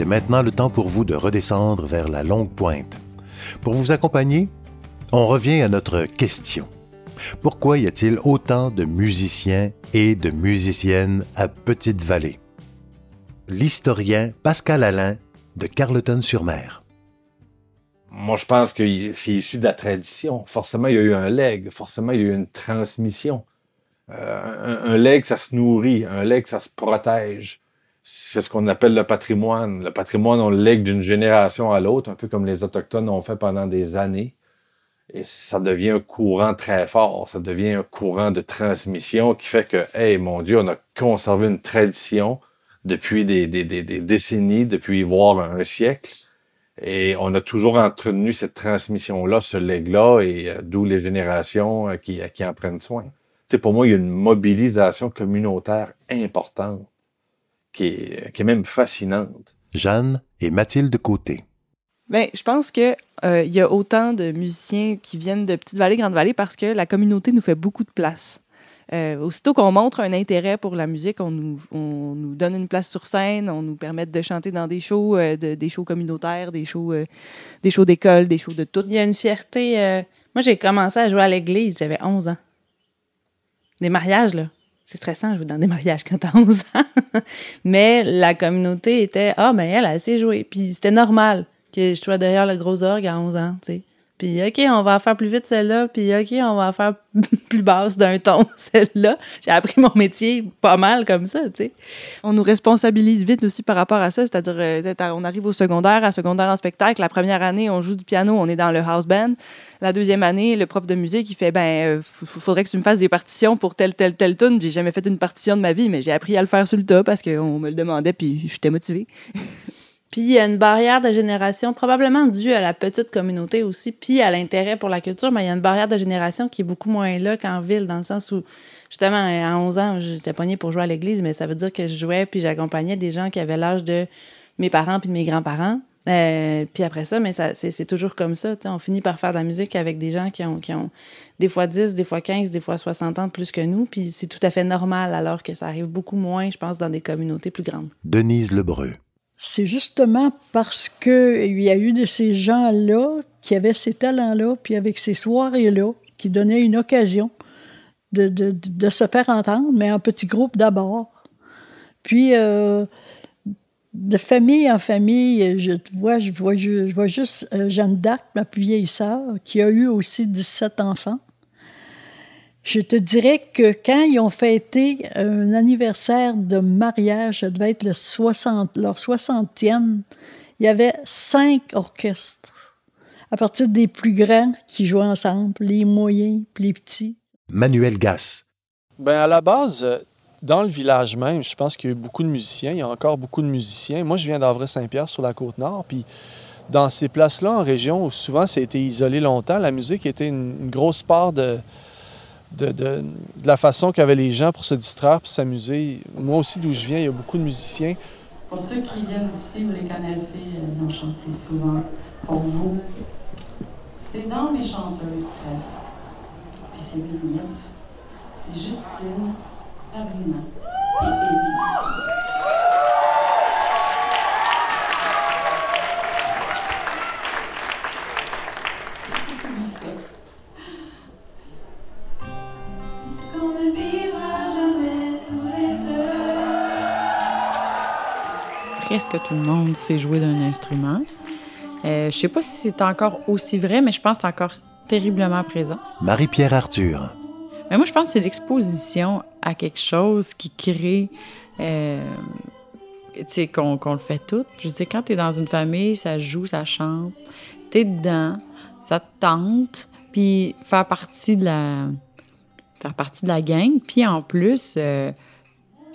c'est maintenant le temps pour vous de redescendre vers la longue pointe. Pour vous accompagner, on revient à notre question. Pourquoi y a-t-il autant de musiciens et de musiciennes à Petite-Vallée? L'historien Pascal Alain de Carleton-sur-Mer. Moi, je pense que c'est issu de la tradition. Forcément, il y a eu un leg. Forcément, il y a eu une transmission. Euh, un, un, leg, ça se nourrit. Un leg, ça se protège. C'est ce qu'on appelle le patrimoine. Le patrimoine, on le lègue d'une génération à l'autre, un peu comme les Autochtones ont fait pendant des années. Et ça devient un courant très fort. Ça devient un courant de transmission qui fait que, hey, mon Dieu, on a conservé une tradition depuis des, des, des, décennies, depuis voire un siècle. Et on a toujours entretenu cette transmission-là, ce legs-là, et euh, d'où les générations euh, qui, qui en prennent soin. C'est pour moi, il y a une mobilisation communautaire importante qui est, qui est même fascinante. Jeanne et Mathilde Côté. Bien, je pense que euh, il y a autant de musiciens qui viennent de Petite-Vallée, Grande-Vallée parce que la communauté nous fait beaucoup de place. Euh, aussitôt qu'on montre un intérêt pour la musique, on nous, on nous, donne une place sur scène, on nous permet de chanter dans des shows, euh, de, des shows communautaires, des shows, euh, des shows d'école, des shows de tout. Il y a une fierté. Euh, moi, j'ai commencé à jouer à l'église, j'avais 11 ans. Des mariages, là. C'est stressant, jouer dans des mariages quand t'as 11 ans. Mais la communauté était Ah, ben elle, elle sait jouer. Puis c'était normal que je sois derrière le gros orgue à 11 ans, tu sais. Puis, OK, on va faire plus vite celle-là. Puis, OK, on va faire plus basse d'un ton celle-là. J'ai appris mon métier pas mal comme ça, tu sais. On nous responsabilise vite aussi par rapport à ça. C'est-à-dire, euh, on arrive au secondaire, à secondaire en spectacle. La première année, on joue du piano, on est dans le house band. La deuxième année, le prof de musique, il fait, ben, euh, faudrait que tu me fasses des partitions pour telle, telle, telle tune. J'ai jamais fait une partition de ma vie, mais j'ai appris à le faire sur le tas parce qu'on me le demandait, puis j'étais motivée. Puis il y a une barrière de génération, probablement due à la petite communauté aussi, puis à l'intérêt pour la culture, mais il y a une barrière de génération qui est beaucoup moins là qu'en ville, dans le sens où, justement, à 11 ans, j'étais pognée pour jouer à l'église, mais ça veut dire que je jouais, puis j'accompagnais des gens qui avaient l'âge de mes parents puis de mes grands-parents. Euh, puis après ça, mais ça, c'est, toujours comme ça. On finit par faire de la musique avec des gens qui ont, qui ont des fois 10, des fois 15, des fois 60 ans plus que nous. Puis c'est tout à fait normal, alors que ça arrive beaucoup moins, je pense, dans des communautés plus grandes. Denise Lebreu c'est justement parce qu'il y a eu de ces gens-là qui avaient ces talents-là, puis avec ces soirées-là, qui donnaient une occasion de, se faire entendre, mais en petit groupe d'abord. Puis, euh, de famille en famille, je vois, je vois, je vois juste euh, Jeanne d'Arc, ma plus vieille sœur, qui a eu aussi 17 enfants. Je te dirais que quand ils ont fêté un anniversaire de mariage, ça devait être le 60, leur 60e, il y avait cinq orchestres, à partir des plus grands qui jouaient ensemble, les moyens, les petits. Manuel Gass. Ben à la base, dans le village même, je pense qu'il y a eu beaucoup de musiciens. Il y a encore beaucoup de musiciens. Moi, je viens d'Avray-Saint-Pierre sur la côte nord, puis dans ces places-là, en région, où souvent ça a été isolé longtemps, la musique était une, une grosse part de, de, de, de la façon qu'avaient les gens pour se distraire puis s'amuser. Moi aussi, d'où je viens, il y a beaucoup de musiciens. Pour ceux qui viennent d'ici, vous les connaissez, ils ont chanté souvent. Pour vous, c'est dans mes chanteuses, bref. Puis c'est mes. C'est Justine, Sabrina et Élise. Presque tout le monde sait jouer d'un instrument. Euh, je sais pas si c'est encore aussi vrai, mais je pense que c'est encore terriblement présent. Marie-Pierre Arthur. Mais moi, je pense que c'est l'exposition à quelque chose qui crée. Euh, tu sais, qu'on le fait tout. Je sais, quand tu es dans une famille, ça joue, ça chante, tu es dedans, ça te tente, puis faire partie de la faire partie de la gang. Puis en plus, euh,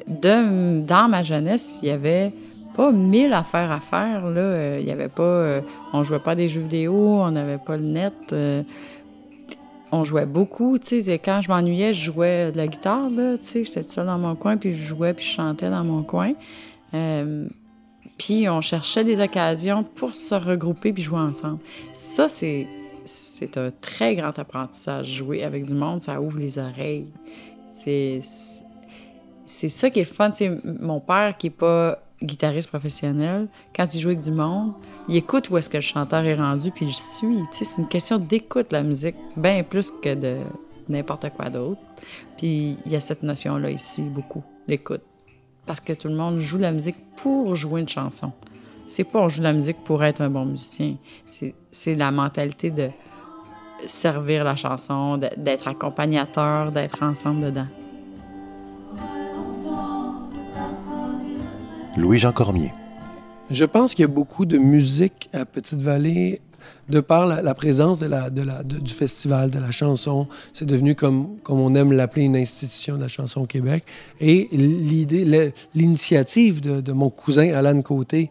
de, dans ma jeunesse, il y avait pas mille affaires à faire. Là. Euh, il y avait pas. Euh, on jouait pas des jeux vidéo, on n'avait pas le net. Euh, on jouait beaucoup. Quand je m'ennuyais, je jouais de la guitare. J'étais seule dans mon coin, puis je jouais, puis je chantais dans mon coin. puis on cherchait des occasions pour se regrouper puis jouer ensemble. Ça, c'est c'est un très grand apprentissage. Jouer avec du monde, ça ouvre les oreilles. C'est c'est ça qui est le fun. Mon père qui est pas guitariste professionnel, quand il joue avec du monde, il écoute où est-ce que le chanteur est rendu, puis il suit. C'est une question d'écoute, la musique, bien plus que de n'importe quoi d'autre. Puis il y a cette notion-là ici, beaucoup, l'écoute. Parce que tout le monde joue la musique pour jouer une chanson. C'est pas on joue la musique pour être un bon musicien. C'est la mentalité de servir la chanson, d'être accompagnateur, d'être ensemble dedans. Louis-Jean Cormier. Je pense qu'il y a beaucoup de musique à Petite-Vallée de par la, présence du festival, de la chanson. C'est devenu, comme, comme on aime l'appeler, une institution de la chanson au Québec. Et l'initiative de, mon cousin Alan Côté,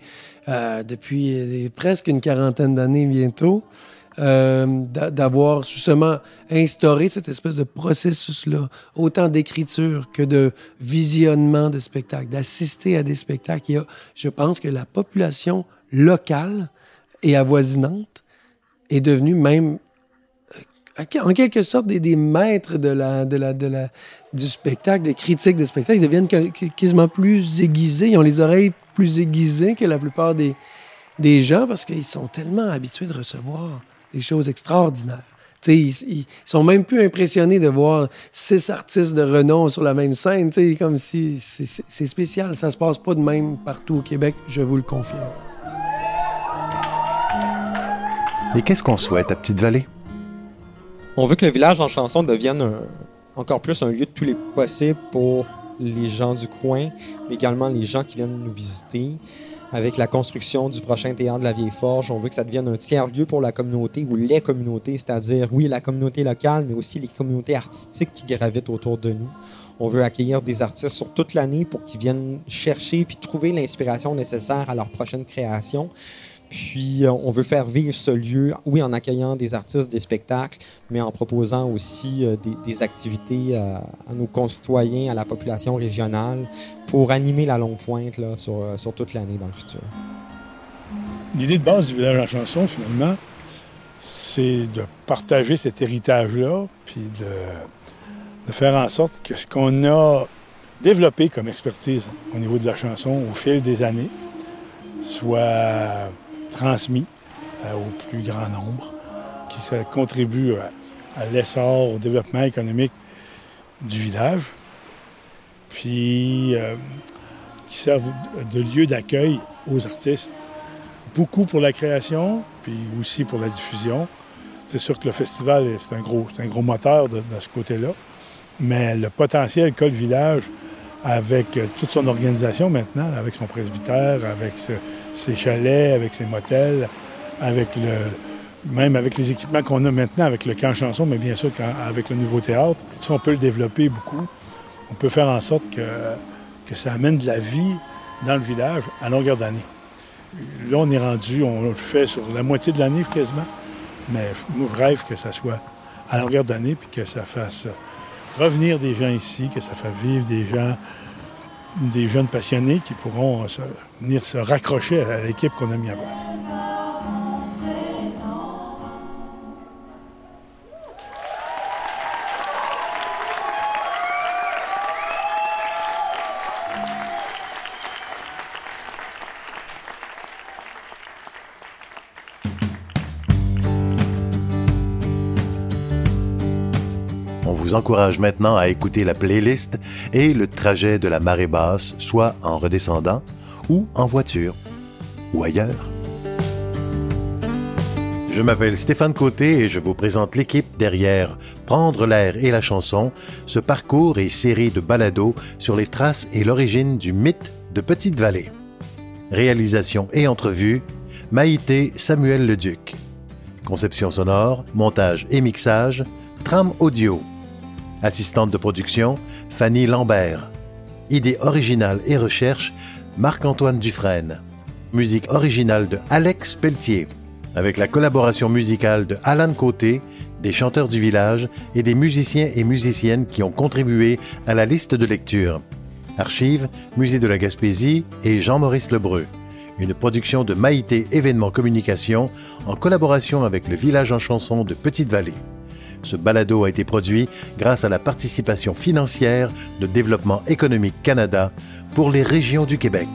euh, depuis presque une quarantaine d'années bientôt, euh, d'avoir justement instauré cette espèce de processus-là, autant d'écriture que de visionnement de spectacles, d'assister à des spectacles. Il y a, je pense que la population locale et avoisinante est devenue même, euh, en quelque sorte, des, maîtres de de du spectacle, des critiques de spectacle. Ils deviennent quasiment plus aiguisés, ils ont les oreilles plus aiguisées que la plupart des, des gens parce qu'ils sont tellement habitués de recevoir des choses extraordinaires. Ils, ils, sont même plus impressionnés de voir six artistes de renom sur la même scène, comme si c'est spécial. Ça se passe pas de même partout au Québec, je vous le confirme. Et qu'est-ce qu'on souhaite à Petite-Vallée? On veut que le village en chanson devienne encore plus un lieu de tous les possibles pour les gens du coin, mais également les gens qui viennent nous visiter avec la construction du prochain théâtre de la Vieille Forge. On veut que ça devienne un tiers-lieu pour la communauté ou les communautés, c'est-à-dire, oui, la communauté locale, mais aussi les communautés artistiques qui gravitent autour de nous. On veut accueillir des artistes sur toute l'année pour qu'ils viennent chercher puis trouver l'inspiration nécessaire à leur prochaine création. Puis, euh, on veut faire vivre ce lieu, oui, en accueillant des artistes, des spectacles, mais en proposant aussi euh, des, activités euh, à, nos concitoyens, à la population régionale, pour animer la longue pointe là, sur, toute l'année dans le futur. L'idée de base du village en chanson, finalement, c'est de partager cet héritage-là, puis de, de faire en sorte que ce qu'on a développé comme expertise au niveau de la chanson au fil des années soit transmis euh, au plus grand nombre, qui contribue à, l'essor, au développement économique du village, puis euh, qui servent de lieu d'accueil aux artistes. Beaucoup pour la création, puis aussi pour la diffusion. C'est sûr que le festival, c'est un gros, un gros moteur de, ce côté-là, mais le potentiel qu'a le village avec euh, toute son organisation maintenant, avec son presbytère, avec ses chalets, avec ses motels, avec le, même avec les équipements qu'on a maintenant, avec le camp chanson, mais bien sûr avec le nouveau théâtre, si on peut le développer beaucoup, on peut faire en sorte que, que ça amène de la vie dans le village à longueur d'année. Là, on est rendu, on le fait sur la moitié de l'année quasiment, mais moi, je rêve que ça soit à longueur d'année, puis que ça fasse revenir des gens ici, que ça fasse vivre des gens, des jeunes passionnés qui pourront venir se raccrocher à l'équipe qu'on a mis à place. Encourage maintenant à écouter la playlist et le trajet de la marée basse, soit en redescendant ou en voiture ou ailleurs. Je m'appelle Stéphane Côté et je vous présente l'équipe derrière Prendre l'air et la chanson, ce parcours et série de balados sur les traces et l'origine du mythe de Petite-Vallée. Réalisation et entrevue, Maïté Samuel Leduc. Conception sonore, montage et mixage, trame audio, Assistante de production, Fanny Lambert. Idée originale et recherche, Marc-Antoine Dufresne. Musique originale de Alex Pelletier, avec la collaboration musicale de Alan Côté, des chanteurs du village et des musiciens et musiciennes qui ont contribué à la liste de lecture. Archives, Musée de la Gaspésie et Jean-Maurice Lebreu. Une production de Maïté Événements Communication en collaboration avec le village en chanson de Petite-Vallée. Ce balado a été produit grâce à la participation financière de Développement économique Canada pour les régions du Québec.